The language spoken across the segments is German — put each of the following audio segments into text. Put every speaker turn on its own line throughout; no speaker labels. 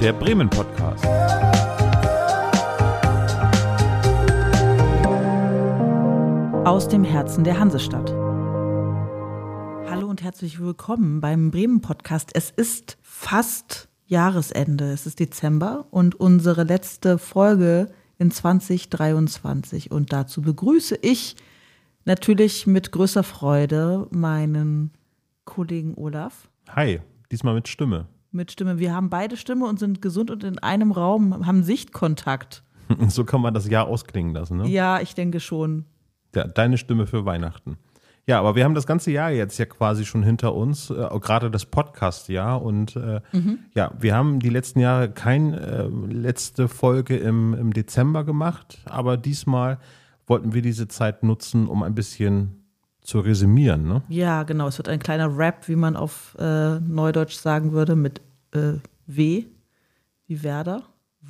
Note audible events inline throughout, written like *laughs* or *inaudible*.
der Bremen Podcast.
Aus dem Herzen der Hansestadt. Hallo und herzlich willkommen beim Bremen Podcast. Es ist fast Jahresende, es ist Dezember und unsere letzte Folge in 2023. Und dazu begrüße ich natürlich mit größer Freude meinen Kollegen Olaf.
Hi, diesmal mit Stimme.
Mit Stimme. Wir haben beide Stimme und sind gesund und in einem Raum, haben Sichtkontakt. *laughs*
So kann man das Jahr ausklingen lassen, ne?
Ja, ich denke schon.
Ja, deine Stimme für Weihnachten. Ja, aber wir haben das ganze Jahr jetzt ja quasi schon hinter uns, äh, gerade das Podcast-Jahr. Und äh,
Mhm.
ja, wir haben die letzten Jahre keine äh, letzte Folge im, im Dezember gemacht, aber diesmal wollten wir diese Zeit nutzen, um ein bisschen zu resümieren. Ne?
Ja, genau. Es wird ein kleiner Rap, wie man auf äh, Neudeutsch sagen würde, mit äh, W, wie Werder.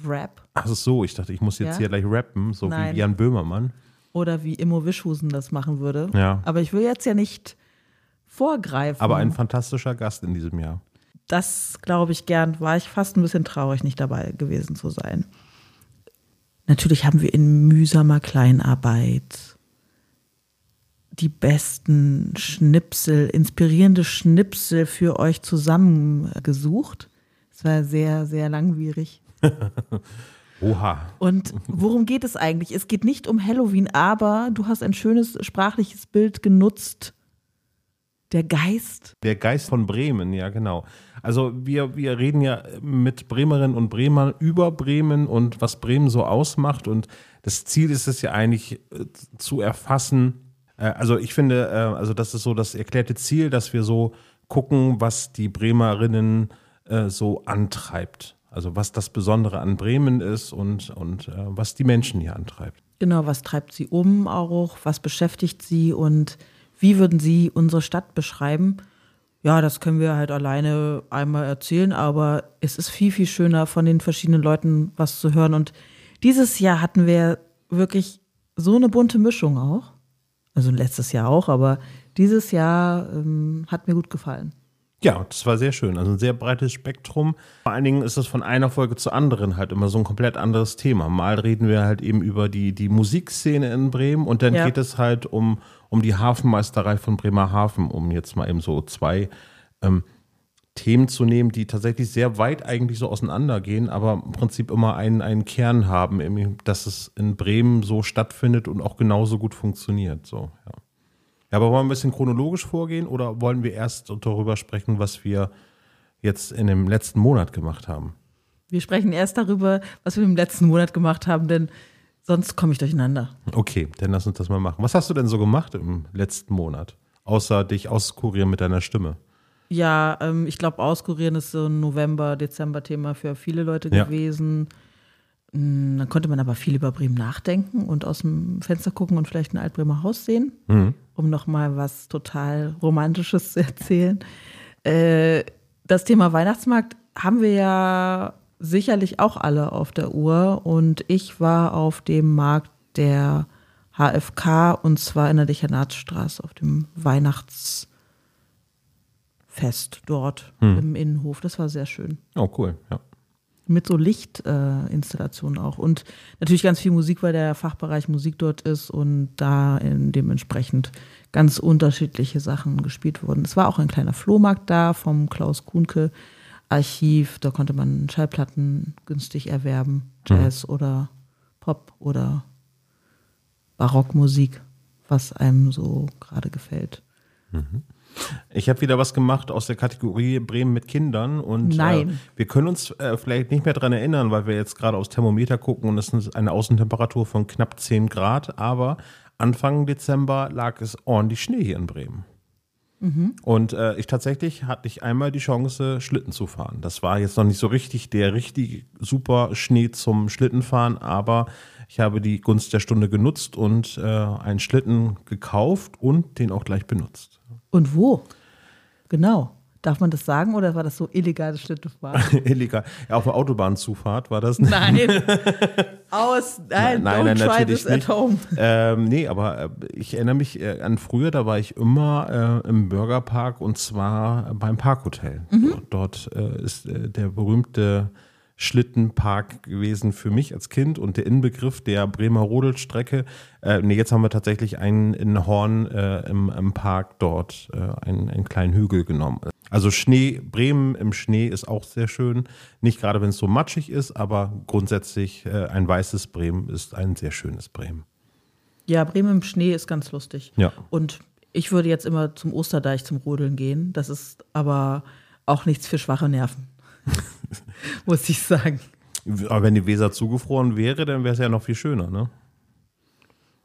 Rap.
Ach so, ich dachte, ich muss jetzt
Ja?
hier gleich rappen, so
Nein.
wie Jan Böhmermann.
Oder wie Immo Wischhusen das machen würde.
Ja.
Aber ich will jetzt ja nicht vorgreifen.
Aber ein fantastischer Gast in diesem Jahr.
das glaube ich gern, war ich fast ein bisschen traurig, nicht dabei gewesen zu sein. Natürlich haben wir in mühsamer Kleinarbeit die besten Schnipsel, inspirierende Schnipsel für euch zusammengesucht. Es war sehr, sehr langwierig. *laughs*
Oha.
Und worum geht es eigentlich? Es geht nicht um Halloween, aber du hast ein schönes sprachliches Bild genutzt. Der Geist.
Der Geist von Bremen, ja, genau. Also wir, wir reden ja mit Bremerinnen und Bremern über Bremen und was Bremen so ausmacht. Und das Ziel ist es ja eigentlich äh, zu erfassen. Äh, also ich finde, äh, also das ist so das erklärte Ziel, dass wir so gucken, was die Bremerinnen äh, so antreibt. Also was das Besondere an Bremen ist und, und äh, was die Menschen hier antreibt.
Genau, was treibt sie um auch? Was beschäftigt sie und wie würden Sie unsere Stadt beschreiben? Ja, das können wir halt alleine einmal erzählen, aber es ist viel, viel schöner, von den verschiedenen Leuten was zu hören. Und dieses Jahr hatten wir wirklich so eine bunte Mischung auch. Also letztes Jahr auch, aber dieses Jahr ähm, hat mir gut gefallen.
Ja, das war sehr schön. Also ein sehr breites Spektrum. Vor allen Dingen ist es von einer Folge zur anderen halt immer so ein komplett anderes Thema. Mal reden wir halt eben über die, die Musikszene in Bremen und dann
Ja.
geht es halt um, um die Hafenmeisterei von Bremerhaven, um jetzt mal eben so zwei ähm, Themen zu nehmen, die tatsächlich sehr weit eigentlich so auseinandergehen, aber im Prinzip immer einen, einen Kern haben, dass es in Bremen so stattfindet und auch genauso gut funktioniert. So, ja. Ja, aber wollen wir ein bisschen chronologisch vorgehen oder wollen wir erst darüber sprechen, was wir jetzt in dem letzten Monat gemacht haben?
Wir sprechen erst darüber, was wir im letzten Monat gemacht haben, denn sonst komme ich durcheinander.
Okay, dann lass uns das mal machen. Was hast du denn so gemacht im letzten Monat? Außer dich auskurieren mit deiner Stimme.
Ja, ähm, ich glaube, auskurieren ist so ein November, Dezember-Thema für viele Leute
Ja.
gewesen. Mm, Dann konnte man aber viel über Bremen nachdenken und aus dem Fenster gucken und vielleicht ein Altbremer Haus sehen, um nochmal was total Romantisches zu erzählen. Äh, das Thema Weihnachtsmarkt haben wir ja sicherlich auch alle auf der Uhr und ich war auf dem Markt der HFK und zwar in der Dechanatsstraße auf dem Weihnachtsfest dort im Innenhof. Das war sehr schön.
Oh, cool, ja.
Mit so Lichtinstallationen äh, auch. Und natürlich ganz viel Musik, weil der Fachbereich Musik dort ist und da in dementsprechend ganz unterschiedliche Sachen gespielt wurden. Es war auch ein kleiner Flohmarkt da vom Klaus Kuhnke Archiv. Da konnte man Schallplatten günstig erwerben. Jazz oder Pop oder Barockmusik, was einem so gerade gefällt.
Ich habe wieder was gemacht aus der Kategorie Bremen mit Kindern und. Äh, wir können uns äh, vielleicht nicht mehr dran erinnern, weil wir jetzt gerade aufs Thermometer gucken und es ist eine Außentemperatur von knapp 10 Grad, aber Anfang Dezember lag es ordentlich Schnee hier in Bremen. Und äh, ich tatsächlich hatte ich einmal die Chance, Schlitten zu fahren. Das war jetzt noch nicht so richtig der richtig super Schnee zum Schlittenfahren, aber ich habe die Gunst der Stunde genutzt und äh, einen Schlitten gekauft und den auch gleich benutzt.
Und wo? Genau. Darf man das sagen oder war das so illegales Schlittenfahren? *laughs*
Illegal. Ja, auf der Autobahnzufahrt war das. nicht. *laughs*
Nein. *laughs* Aus. Nein,
Nein,
don't
nein,
try
natürlich
this at
nicht.
home.
Ähm, nee, aber äh, ich erinnere mich äh, an früher, da war ich immer äh, im Burgerpark und zwar beim Parkhotel.
Mhm.
Dort äh, ist äh, der berühmte Schlittenpark gewesen für mich als Kind und der Inbegriff der Bremer Rodelstrecke. Äh, nee, jetzt haben wir tatsächlich einen in Horn äh, im, im, Park dort äh, einen, einen kleinen Hügel genommen. Also Schnee, Bremen im Schnee ist auch sehr schön. Nicht gerade, wenn es so matschig ist, aber grundsätzlich äh, ein weißes Bremen ist ein sehr schönes Bremen.
Ja, Bremen im Schnee ist ganz lustig.
Ja.
Und ich würde jetzt immer zum Osterdeich zum Rodeln gehen. Das ist aber auch nichts für schwache Nerven. *laughs* Muss ich sagen.
Aber wenn die Weser zugefroren wäre, dann wäre es ja noch viel schöner, ne?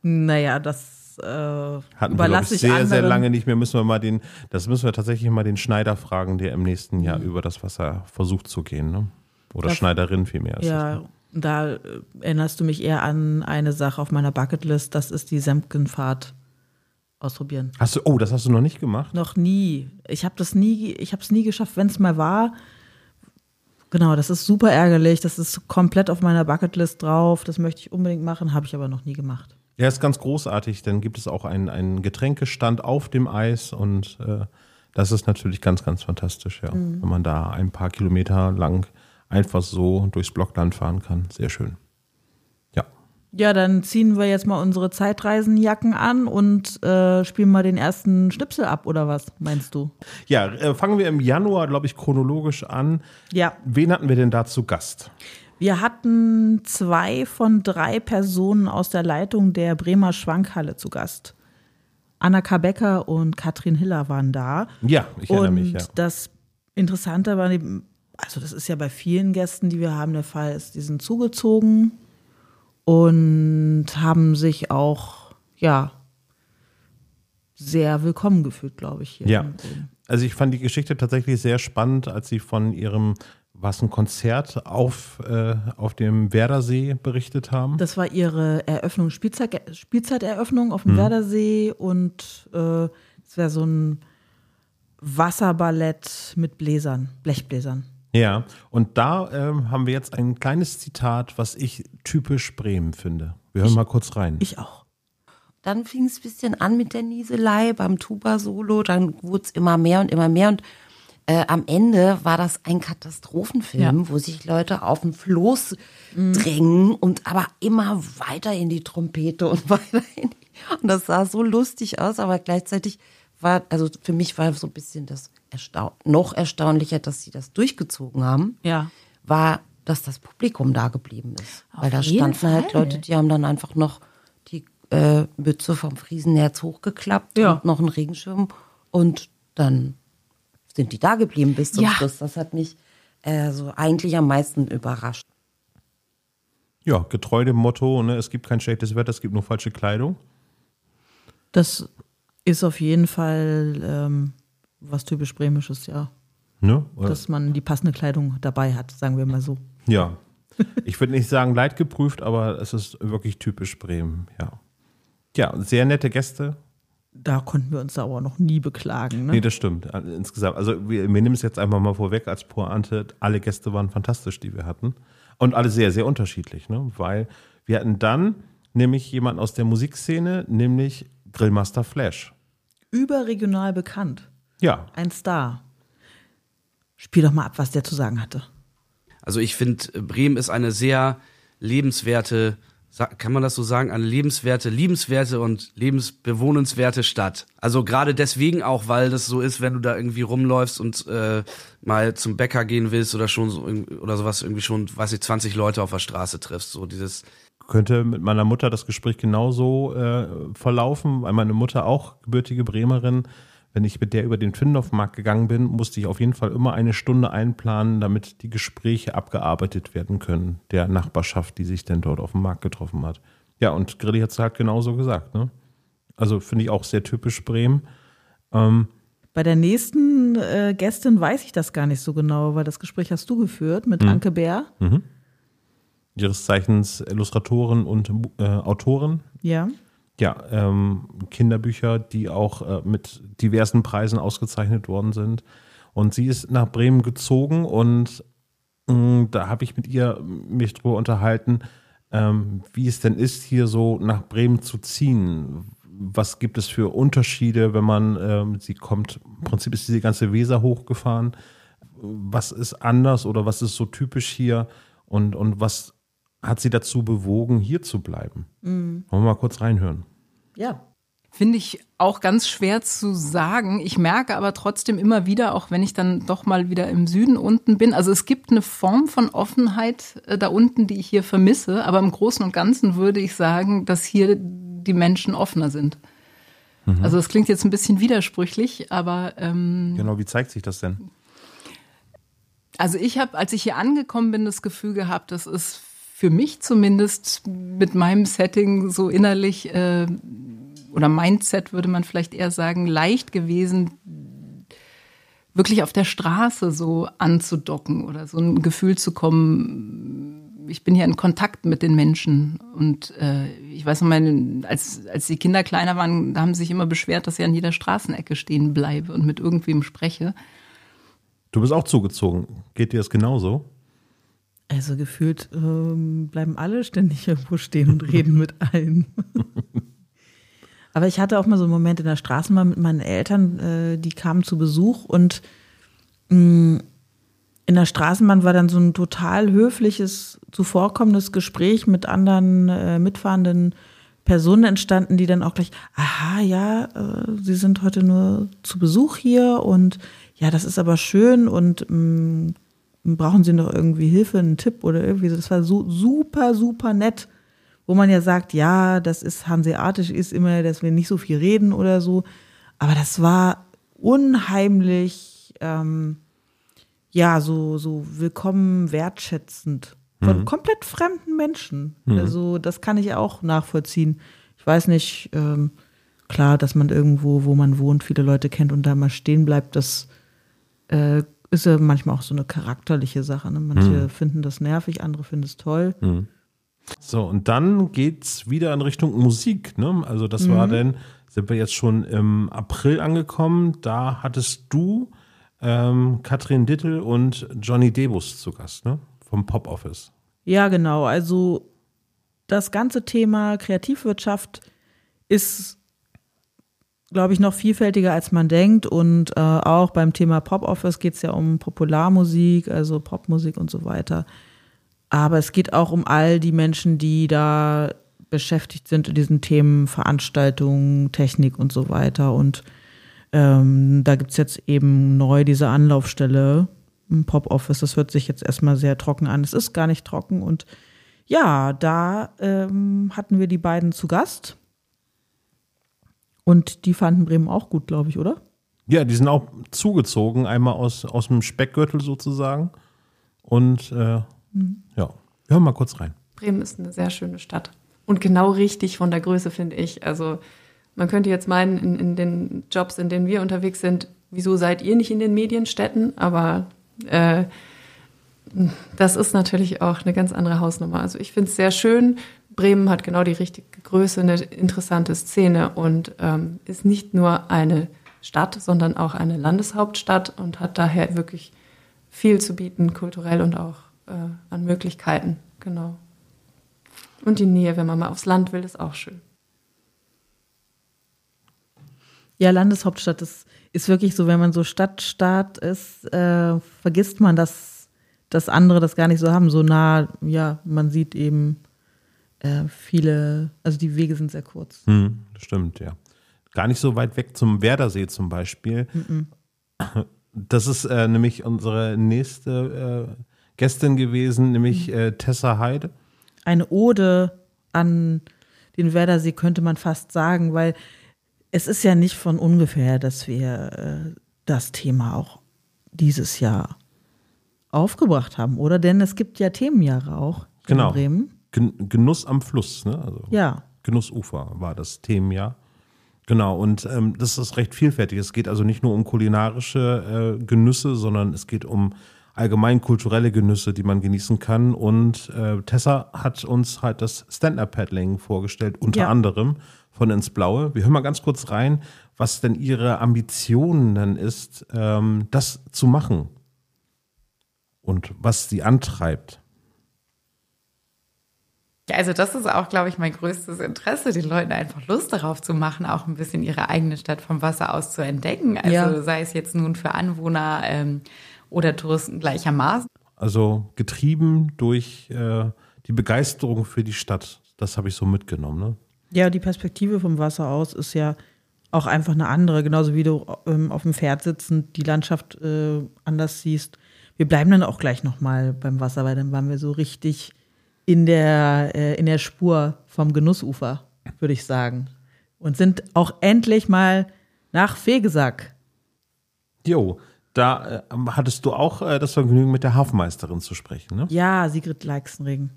Naja, das äh,
Hatten wir, ich, sehr, anderen. sehr lange nicht mehr. Müssen wir mal den, das müssen wir tatsächlich mal den Schneider fragen, der im nächsten Jahr mhm. über das Wasser versucht zu gehen, ne? Oder das, Schneiderin vielmehr.
Ja, das, ne? da äh, erinnerst du mich eher an eine Sache auf meiner Bucketlist, das ist die Semkenfahrt ausprobieren.
Hast du, oh, das hast du noch nicht gemacht?
Noch nie. Ich habe das nie, ich habe es nie geschafft, wenn es mal war. Genau, das ist super ärgerlich. Das ist komplett auf meiner Bucketlist drauf. Das möchte ich unbedingt machen, habe ich aber noch nie gemacht.
Ja, ist ganz großartig. Dann gibt es auch einen, einen Getränkestand auf dem Eis und äh, das ist natürlich ganz, ganz fantastisch, ja. Mhm. Wenn man da ein paar Kilometer lang einfach so durchs Blockland fahren kann. Sehr schön.
Ja, dann ziehen wir jetzt mal unsere Zeitreisenjacken an und äh, spielen mal den ersten Schnipsel ab, oder was meinst du?
Ja, äh, fangen wir im Januar, glaube ich, chronologisch an.
Ja.
Wen hatten wir denn da zu Gast?
Wir hatten zwei von drei Personen aus der Leitung der Bremer Schwankhalle zu Gast. Anna K. Becker und Katrin Hiller waren da.
Ja, ich erinnere und mich. Ja.
Das Interessante war, also das ist ja bei vielen Gästen, die wir haben, der Fall ist, die sind zugezogen und haben sich auch, ja, sehr willkommen gefühlt, glaube ich. Hier
ja. Also ich fand die Geschichte tatsächlich sehr spannend, als sie von ihrem was ein Konzert auf, äh, auf dem Werdersee berichtet haben.
Das war ihre Eröffnung, Spielzeit, Spielzeiteröffnung auf dem mhm. Werdersee und äh, es wäre so ein Wasserballett mit Bläsern, Blechbläsern.
Ja, und da ähm, haben wir jetzt ein kleines Zitat, was ich typisch Bremen finde. Wir hören
ich,
mal kurz rein.
Ich auch.
Dann fing es ein bisschen an mit der Nieselei beim Tuba-Solo, dann wurde es immer mehr und immer mehr und äh, am Ende war das ein Katastrophenfilm, ja. wo sich Leute auf den Floß mhm. drängen und aber immer weiter in die Trompete und *laughs* weiter in die, und das sah so lustig aus, aber gleichzeitig war, also für mich war so ein bisschen das erstaun noch erstaunlicher, dass sie das durchgezogen haben,
ja.
war, dass das Publikum da geblieben ist. Auf Weil da standen Fall. halt Leute, die haben dann einfach noch die äh, Mütze vom Friesenherz hochgeklappt
ja.
und noch einen Regenschirm und dann sind die da geblieben bis zum ja. Schluss. Das hat mich äh, so eigentlich am meisten überrascht.
Ja, getreu dem Motto, ne, es gibt kein schlechtes Wetter, es gibt nur falsche Kleidung.
Das ist auf jeden Fall ähm, was typisch Bremisches, ja.
Ne?
Dass man die passende Kleidung dabei hat, sagen wir mal so.
Ja. Ich würde nicht sagen leidgeprüft, aber es ist wirklich typisch Bremen, ja. Ja, sehr nette Gäste.
Da konnten wir uns aber noch nie beklagen. Ne?
Nee, das stimmt. Insgesamt. Also wir, wir nehmen es jetzt einfach mal vorweg als Pointe. Alle Gäste waren fantastisch, die wir hatten. Und alle sehr, sehr unterschiedlich, ne? Weil wir hatten dann nämlich jemanden aus der Musikszene, nämlich Grillmaster Flash.
Überregional bekannt.
Ja.
Ein Star. Spiel doch mal ab, was der zu sagen hatte.
Also ich finde, Bremen ist eine sehr lebenswerte, kann man das so sagen, eine lebenswerte, liebenswerte und lebensbewohnenswerte Stadt. Also gerade deswegen auch, weil das so ist, wenn du da irgendwie rumläufst und äh, mal zum Bäcker gehen willst oder schon so, oder sowas irgendwie schon, weiß ich, 20 Leute auf der Straße triffst. So dieses
könnte mit meiner Mutter das Gespräch genauso äh, verlaufen, weil meine Mutter auch gebürtige Bremerin wenn ich mit der über den Findorfmarkt gegangen bin, musste ich auf jeden Fall immer eine Stunde einplanen, damit die Gespräche abgearbeitet werden können, der Nachbarschaft, die sich denn dort auf dem Markt getroffen hat. Ja, und Grilli hat es halt genauso gesagt. Ne? Also finde ich auch sehr typisch Bremen. Ähm,
bei der nächsten äh, Gästin weiß ich das gar nicht so genau, weil das Gespräch hast du geführt mit mhm. Anke Bär. Mhm.
Ihres Zeichens Illustratorin und äh, Autorin.
Ja
ja, ähm, Kinderbücher, die auch äh, mit diversen Preisen ausgezeichnet worden sind. Und sie ist nach Bremen gezogen und mh, mm, da habe ich mit ihr mich drüber unterhalten, ähm, wie es denn ist, hier so nach Bremen zu ziehen. Was gibt es für Unterschiede, wenn man, ähm, sie kommt, im Prinzip ist diese ganze Weser hochgefahren. was ist anders oder was ist so typisch hier und, und was hat sie dazu bewogen, hier zu bleiben? Mhm. Wollen wir mal kurz reinhören?
Ja.
Finde ich auch ganz schwer zu sagen. Ich merke aber trotzdem immer wieder, auch wenn ich dann doch mal wieder im Süden unten bin, also es gibt eine Form von Offenheit äh, da unten, die ich hier vermisse, aber im Großen und Ganzen würde ich sagen, dass hier die Menschen offener sind. Mhm. Also das klingt jetzt ein bisschen widersprüchlich, aber ähm,
genau, wie zeigt sich das denn?
Also ich habe, als ich hier angekommen bin, das Gefühl gehabt, das ist für mich zumindest mit meinem Setting so innerlich äh, oder Mindset würde man vielleicht eher sagen, leicht gewesen, wirklich auf der Straße so anzudocken oder so ein Gefühl zu kommen, ich bin hier in Kontakt mit den Menschen. Und äh, ich weiß noch mal, als, als die Kinder kleiner waren, da haben sie sich immer beschwert, dass ich an jeder Straßenecke stehen bleibe und mit irgendwem spreche.
Du bist auch zugezogen. Geht dir das genauso?
Also gefühlt ähm, bleiben alle ständig irgendwo stehen und reden mit allen. *laughs* Aber ich hatte auch mal so einen Moment in der Straßenbahn mit meinen Eltern, äh, die kamen zu Besuch und mh, mm, in der Straßenbahn war dann so ein total höfliches, zuvorkommendes Gespräch mit anderen äh, mitfahrenden Personen entstanden, die dann auch gleich, aha, ja, äh, Sie sind heute nur zu Besuch hier und ja, das ist aber schön und mh, mm, brauchen Sie noch irgendwie Hilfe, einen Tipp oder irgendwie so. Das war so super, super nett, wo man ja sagt, ja, das ist hanseatisch, ist immer, dass wir nicht so viel reden oder so. Aber das war unheimlich, ähm, ja, so, so willkommen wertschätzend von mhm. komplett fremden Menschen. Mhm. Also das kann ich auch nachvollziehen. Ich weiß nicht, ähm, klar, dass man irgendwo, wo man wohnt, viele Leute kennt und da mal stehen bleibt, das äh, ist ja manchmal auch so eine charakterliche Sache. Ne? Manche mhm. finden das nervig, andere finden es toll. Mhm.
So, und dann geht's wieder in Richtung Musik. Ne? Also das war mhm. denn, sind wir jetzt schon im April angekommen. Da hattest du ähm, Katrin Dittel und Johnny Debus zu Gast, ne? Vom Pop Office.
Ja, genau. Also das ganze Thema Kreativwirtschaft ist, glaube ich, noch vielfältiger, als man denkt. Und äh, auch beim Thema Pop Office geht es ja um Popularmusik, also Popmusik und so weiter. Aber es geht auch um all die Menschen, die da beschäftigt sind in diesen Themen Veranstaltungen, Technik und so weiter. Und ähm, da gibt es jetzt eben neu diese Anlaufstelle im Pop Office. Das hört sich jetzt erstmal sehr trocken an. Es ist gar nicht trocken. Und ja, da ähm, hatten wir die beiden zu Gast. Und die fanden Bremen auch gut, glaube ich, oder?
Ja, die sind auch zugezogen, einmal aus, aus dem Speckgürtel sozusagen. Und äh, mhm. ja, wir hören mal kurz rein.
Bremen ist eine sehr schöne Stadt. Und genau richtig von der Größe, finde ich. Also man könnte jetzt meinen, in, in, den Jobs, in denen wir unterwegs sind, wieso seid ihr nicht in den Medienstädten? Aber äh, das ist natürlich auch eine ganz andere Hausnummer. Also ich finde es sehr schön. Bremen hat genau die richtige Größe, eine interessante Szene und ähm, ist nicht nur eine Stadt, sondern auch eine Landeshauptstadt und hat daher wirklich viel zu bieten, kulturell und auch äh, an Möglichkeiten. Genau. Und die Nähe, wenn man mal aufs Land will, ist auch schön.
Ja, Landeshauptstadt ist, ist wirklich so, wenn man so Stadtstaat ist, äh, vergisst man, dass, dass andere das gar nicht so haben. So nah, ja, man sieht eben äh, viele, also die Wege sind sehr kurz.
Hm, stimmt, ja. Gar nicht so weit weg zum Werdersee zum Beispiel. Mhm. Das ist äh, nämlich unsere nächste äh, Gästin gewesen, nämlich mhm. Tessa Heide.
Eine Ode an den Werdersee könnte man fast sagen, weil es ist ja nicht von ungefähr, dass wir äh, das Thema auch dieses Jahr aufgebracht haben, oder? Denn es gibt ja Themenjahre auch
genau.
in Bremen.
Genuss am Fluss, ne? Also
ja.
Genussufer war das Themenjahr. Genau, und ähm, das ist recht vielfältig. Es geht also nicht nur um kulinarische äh, Genüsse, sondern es geht um allgemein kulturelle Genüsse, die man genießen kann. Und äh, Tessa hat uns halt das Stand-Up-Paddling vorgestellt, unter ja. anderem von ins Blaue. Wir hören mal ganz kurz rein, was denn ihre Ambitionen dann ist, ähm, das zu machen und was sie antreibt.
Ja, also das ist auch, glaube ich, mein größtes Interesse, den Leuten einfach Lust darauf zu machen, auch ein bisschen ihre eigene Stadt vom Wasser aus zu entdecken. Also ja. sei es jetzt nun für Anwohner ähm, Oder Touristen gleichermaßen.
Also getrieben durch äh, die Begeisterung für die Stadt. Das habe ich so mitgenommen. Ne?
Ja, die Perspektive vom Wasser aus ist ja auch einfach eine andere. Genauso wie du ähm, auf dem Pferd sitzend die Landschaft äh, anders siehst. Wir bleiben dann auch gleich nochmal beim Wasser, weil dann waren wir so richtig in der, äh, in der Spur vom Genussufer, würde ich sagen. Und sind auch endlich mal nach Fegesack.
Jo, da äh, hattest du auch äh, das Vergnügen, mit der Hafenmeisterin zu sprechen, ne?
Ja, Sigrid Leixenring.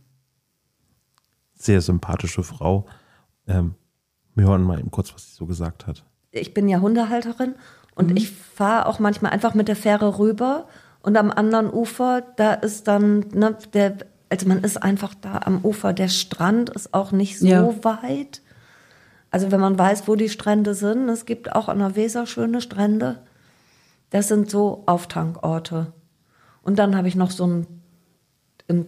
Sehr sympathische Frau. Ähm, wir hören mal eben kurz, was sie so gesagt hat.
Ich bin ja Hundehalterin und
Mhm.
ich fahre auch manchmal einfach mit der Fähre rüber und am anderen Ufer, da ist dann, ne, der, also man ist einfach da am Ufer. Der Strand ist auch nicht so
Ja.
weit. Also wenn man weiß, wo die Strände sind, es gibt auch an der Weser schöne Strände. Das sind so Auftankorte. Und dann habe ich noch so ein in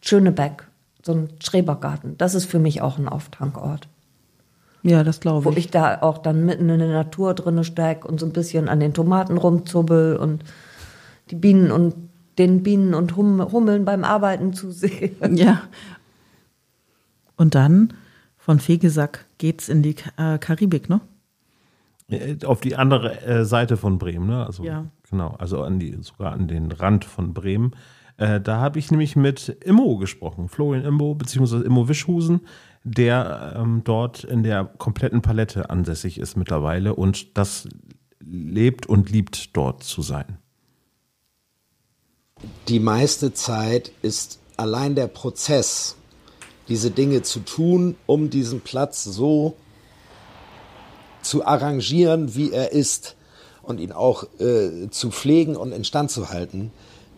Schönebeck, so ein Schrebergarten. Das ist für mich auch ein Auftankort.
Ja, das
Wo
glaube ich.
ich da auch dann mitten in der Natur drinne steck und so ein bisschen an den Tomaten rumzubbel und die Bienen und den Bienen und hum Hummeln beim Arbeiten zusehen. *laughs*
Ja. Und dann von Fegesack geht's in die äh, Karibik, ne?
Äh, Auf die andere äh, Seite von Bremen, ne? Also,
Ja.
Genau, also an die, sogar an den Rand von Bremen. Äh, da habe ich nämlich mit Immo gesprochen, Florian Immo, beziehungsweise Immo Wischhusen, der ähm, dort in der kompletten Palette ansässig ist mittlerweile und das lebt und liebt, dort zu sein.
Die meiste Zeit ist allein der Prozess, diese Dinge zu tun, um diesen Platz so zu arrangieren, wie er ist und ihn auch äh, zu pflegen und instand zu halten,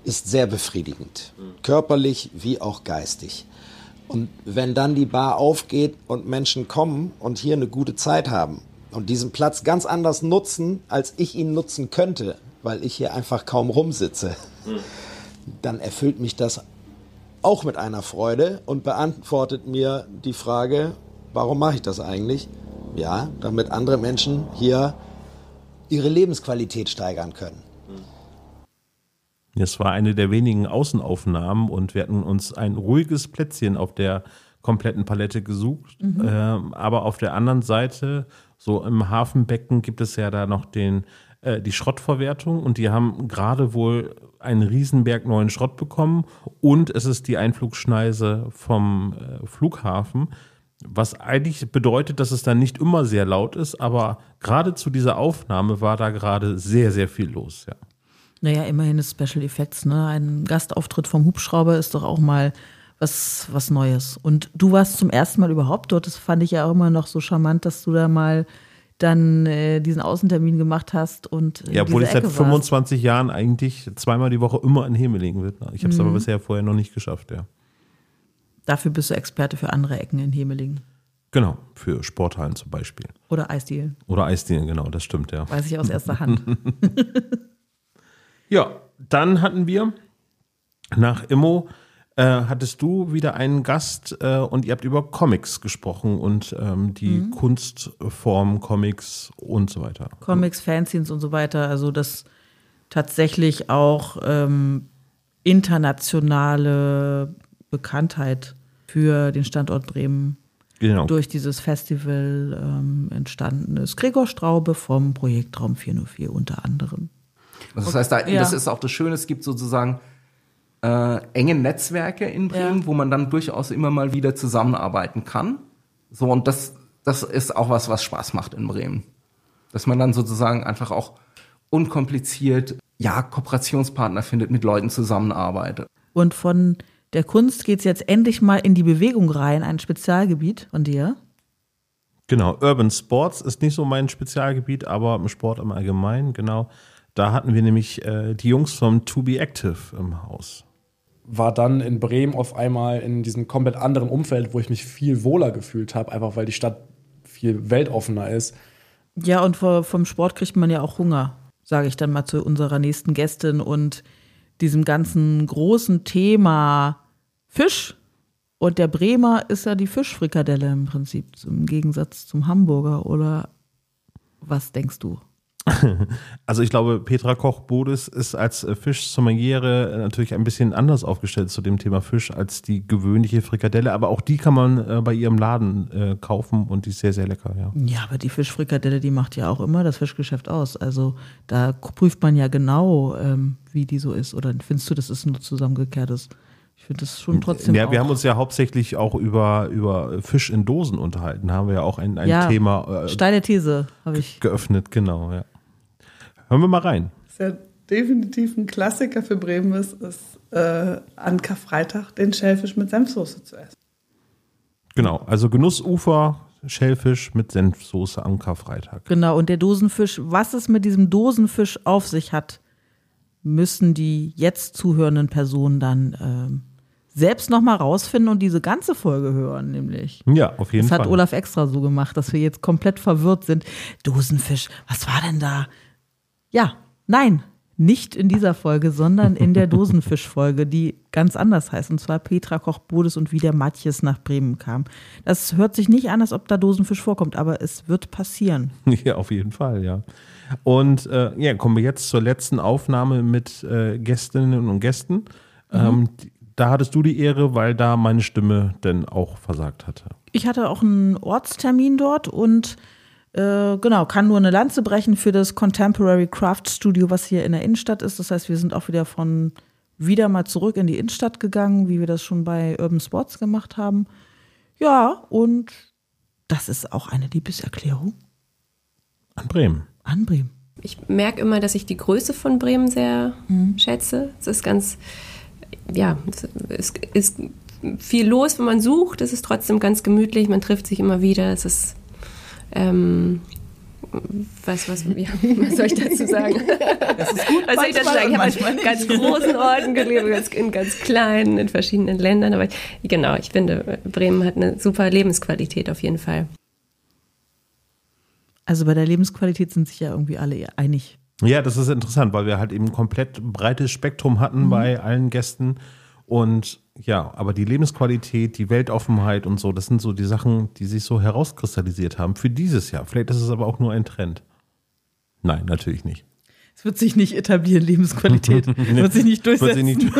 ist sehr befriedigend. Körperlich wie auch geistig. Und wenn dann die Bar aufgeht und Menschen kommen und hier eine gute Zeit haben und diesen Platz ganz anders nutzen, als ich ihn nutzen könnte, weil ich hier einfach kaum rumsitze, dann erfüllt mich das auch mit einer Freude und beantwortet mir die Frage, warum mache ich das eigentlich? Ja, damit andere Menschen hier ihre Lebensqualität steigern können.
Es war eine der wenigen Außenaufnahmen und wir hatten uns ein ruhiges Plätzchen auf der kompletten Palette gesucht. Ähm, aber auf der anderen Seite, so im Hafenbecken, gibt es ja da noch den, äh, die Schrottverwertung und die haben gerade wohl einen Riesenberg neuen Schrott bekommen und es ist die Einflugschneise vom äh, Flughafen. Was eigentlich bedeutet, dass es dann nicht immer sehr laut ist, aber gerade zu dieser Aufnahme war da gerade sehr, sehr viel los, ja.
Naja, immerhin ist Special Effects, ne? Ein Gastauftritt vom Hubschrauber ist doch auch mal was, was Neues. Und du warst zum ersten Mal überhaupt dort. Das fand ich ja auch immer noch so charmant, dass du da mal dann äh, diesen Außentermin gemacht hast und in
Ja, obwohl ich seit
Ecke warst.
25 Jahren eigentlich zweimal die Woche immer in Hemelingen bin. Ich habe es
Mhm.
aber bisher vorher noch nicht geschafft, ja.
Dafür bist du Experte für andere Ecken in Hemelingen.
Genau, für Sporthallen zum Beispiel.
Oder Eisdielen.
Oder Eisdielen, genau, das stimmt, ja.
Weiß ich aus erster Hand. *laughs* *laughs*
Ja, dann hatten wir nach Immo äh, hattest du wieder einen Gast äh, und ihr habt über Comics gesprochen und ähm, die
Mhm.
Kunstform Comics und so weiter.
Comics, Fanzines und so weiter. Also das tatsächlich auch ähm, internationale Bekanntheit für den Standort Bremen
Genau.
durch dieses Festival ähm, entstanden ist. Gregor Straube vom Projekt Raum 404 unter anderem.
Das heißt, da,
Ja.
das ist auch das Schöne, es gibt sozusagen äh, enge Netzwerke in Bremen,
Ja.
wo man dann durchaus immer mal wieder zusammenarbeiten kann. So, und das, das ist auch was, was Spaß macht in Bremen. Dass man dann sozusagen einfach auch unkompliziert, ja, Kooperationspartner findet, mit Leuten zusammenarbeitet.
Und von der Kunst geht es jetzt endlich mal in die Bewegung rein, ein Spezialgebiet von dir.
Genau, Urban Sports ist nicht so mein Spezialgebiet, aber im Sport im Allgemeinen, genau. Da hatten wir nämlich äh, die Jungs vom To Be Active im Haus.
War dann in Bremen auf einmal in diesem komplett anderen Umfeld, wo ich mich viel wohler gefühlt habe, einfach weil die Stadt viel weltoffener ist.
Ja, und vom Sport kriegt man ja auch Hunger, sage ich dann mal zu unserer nächsten Gästin und diesem ganzen großen Thema Fisch. Und der Bremer ist ja die Fischfrikadelle im Prinzip, im Gegensatz zum Hamburger. Oder was denkst du? *laughs*
Also ich glaube, Petra Koch-Bodes ist als äh, Fischsommeliere natürlich ein bisschen anders aufgestellt zu dem Thema Fisch als die gewöhnliche Frikadelle, aber auch die kann man äh, bei ihrem Laden äh, kaufen und die ist sehr, sehr lecker, ja.
Ja, aber die Fischfrikadelle, die macht ja auch immer das Fischgeschäft aus. Also da prüft man ja genau, ähm, wie die so ist. Oder findest du, das ist nur zusammengekehrtes? Ich finde das schon trotzdem.
Ja,
auch,
wir haben uns ja hauptsächlich auch über, über Fisch in Dosen unterhalten. Da haben wir ja auch ein, ein
ja,
Thema äh,
Steile These habe ich.
geöffnet, genau, ja. Hören wir mal rein.
Was ja definitiv ein Klassiker für Bremen ist, ist äh, an Karfreitag den Schellfisch mit Senfsoße zu essen.
Genau, also Genussufer, Schellfisch mit Senfsoße am Karfreitag.
Genau, und der Dosenfisch, was es mit diesem Dosenfisch auf sich hat, müssen die jetzt zuhörenden Personen dann ähm, selbst nochmal rausfinden und diese ganze Folge hören, nämlich.
Ja, auf jeden
Das
Fall.
hat Olaf extra so gemacht, dass wir jetzt komplett verwirrt sind. Dosenfisch, was war denn da? Ja, nein, nicht in dieser Folge, sondern in der *laughs* Dosenfisch-Folge, die ganz anders heißt. Und zwar Petra Koch-Bodes und wie der Matjes nach Bremen kam. Das hört sich nicht an, als ob da Dosenfisch vorkommt, aber es wird passieren. *laughs*
Ja, auf jeden Fall, ja. Und äh, ja, kommen wir jetzt zur letzten Aufnahme mit äh, Gästinnen und Gästen. Ähm, die- da hattest du die Ehre, weil da meine Stimme denn auch versagt hatte.
Ich hatte auch einen Ortstermin dort und äh, genau, kann nur eine Lanze brechen für das Contemporary Craft Studio, was hier in der Innenstadt ist. Das heißt, wir sind auch wieder von wieder mal zurück in die Innenstadt gegangen, wie wir das schon bei Urban Sports gemacht haben. Ja, und das ist auch eine Liebeserklärung
An Bremen.
an Bremen.
Ich merke immer, dass ich die Größe von Bremen sehr schätze. Es ist ganz, ja, es ist viel los, wenn man sucht. Es ist trotzdem ganz gemütlich. Man trifft sich immer wieder. Es ist, ähm, was, was, ja, *laughs* was soll ich dazu sagen?
Das ist gut,
was soll ich dazu sagen? Ich habe in ganz großen Orten gelebt, in ganz kleinen, in verschiedenen Ländern. Aber genau, ich finde, Bremen hat eine super Lebensqualität auf jeden Fall.
Also bei der Lebensqualität sind sich ja irgendwie alle einig.
Ja, das ist interessant, weil wir halt eben komplett breites Spektrum hatten bei allen Gästen. Und ja, aber die Lebensqualität, die Weltoffenheit und so, das sind so die Sachen, die sich so herauskristallisiert haben für dieses Jahr. Vielleicht ist es aber auch nur ein Trend. Nein, natürlich nicht.
Es wird sich nicht etablieren, Lebensqualität. *laughs* wird sich nicht durchsetzen.
sie *laughs* nicht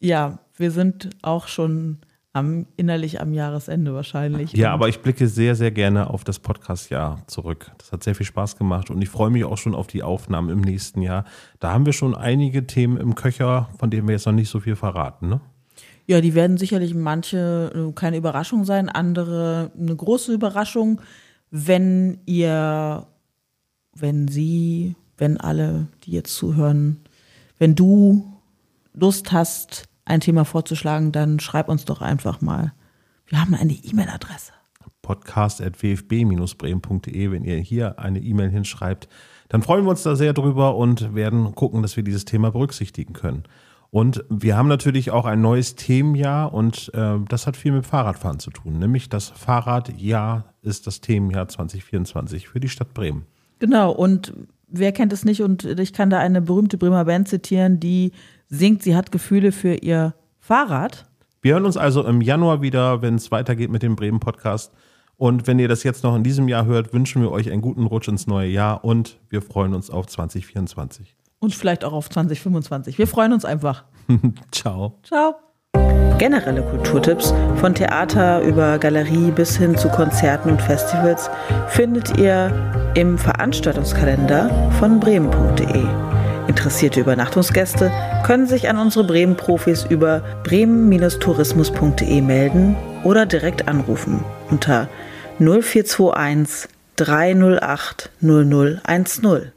ja, wir sind auch schon am, innerlich am Jahresende wahrscheinlich.
Ja, aber ich blicke sehr, sehr gerne auf das Podcast-Jahr zurück. Das hat sehr viel Spaß gemacht und ich freue mich auch schon auf die Aufnahmen im nächsten Jahr. Da haben wir schon einige Themen im Köcher, von denen wir jetzt noch nicht so viel verraten. Ne?
Ja, die werden sicherlich manche äh, keine Überraschung sein, andere eine große Überraschung, wenn ihr, wenn sie, wenn alle, die jetzt zuhören, wenn du Lust hast, ein Thema vorzuschlagen, dann schreib uns doch einfach mal. Wir haben eine E-Mail-Adresse.
podcast.wfb-bremen.de, wenn ihr hier eine E-Mail hinschreibt. Dann freuen wir uns da sehr drüber und werden gucken, dass wir dieses Thema berücksichtigen können. Und wir haben natürlich auch ein neues Themenjahr und äh, das hat viel mit Fahrradfahren zu tun. Nämlich das Fahrradjahr ist das Themenjahr 2024 für die Stadt Bremen.
Genau, und wer kennt es nicht? Und ich kann da eine berühmte Bremer Band zitieren, die singt, sie hat Gefühle für ihr Fahrrad.
Wir hören uns also im Januar wieder, wenn es weitergeht mit dem Bremen Podcast. Und wenn ihr das jetzt noch in diesem Jahr hört, wünschen wir euch einen guten Rutsch ins neue Jahr und wir freuen uns auf 2024.
Und vielleicht auch auf 2025. Wir freuen uns einfach. *laughs*
Ciao.
Ciao. Generelle Kulturtipps von Theater über Galerie bis hin zu Konzerten und Festivals findet ihr im Veranstaltungskalender von bremen.de. Interessierte Übernachtungsgäste können sich an unsere Bremen-Profis über bremen-tourismus.de melden oder direkt anrufen unter 0421 308 0010.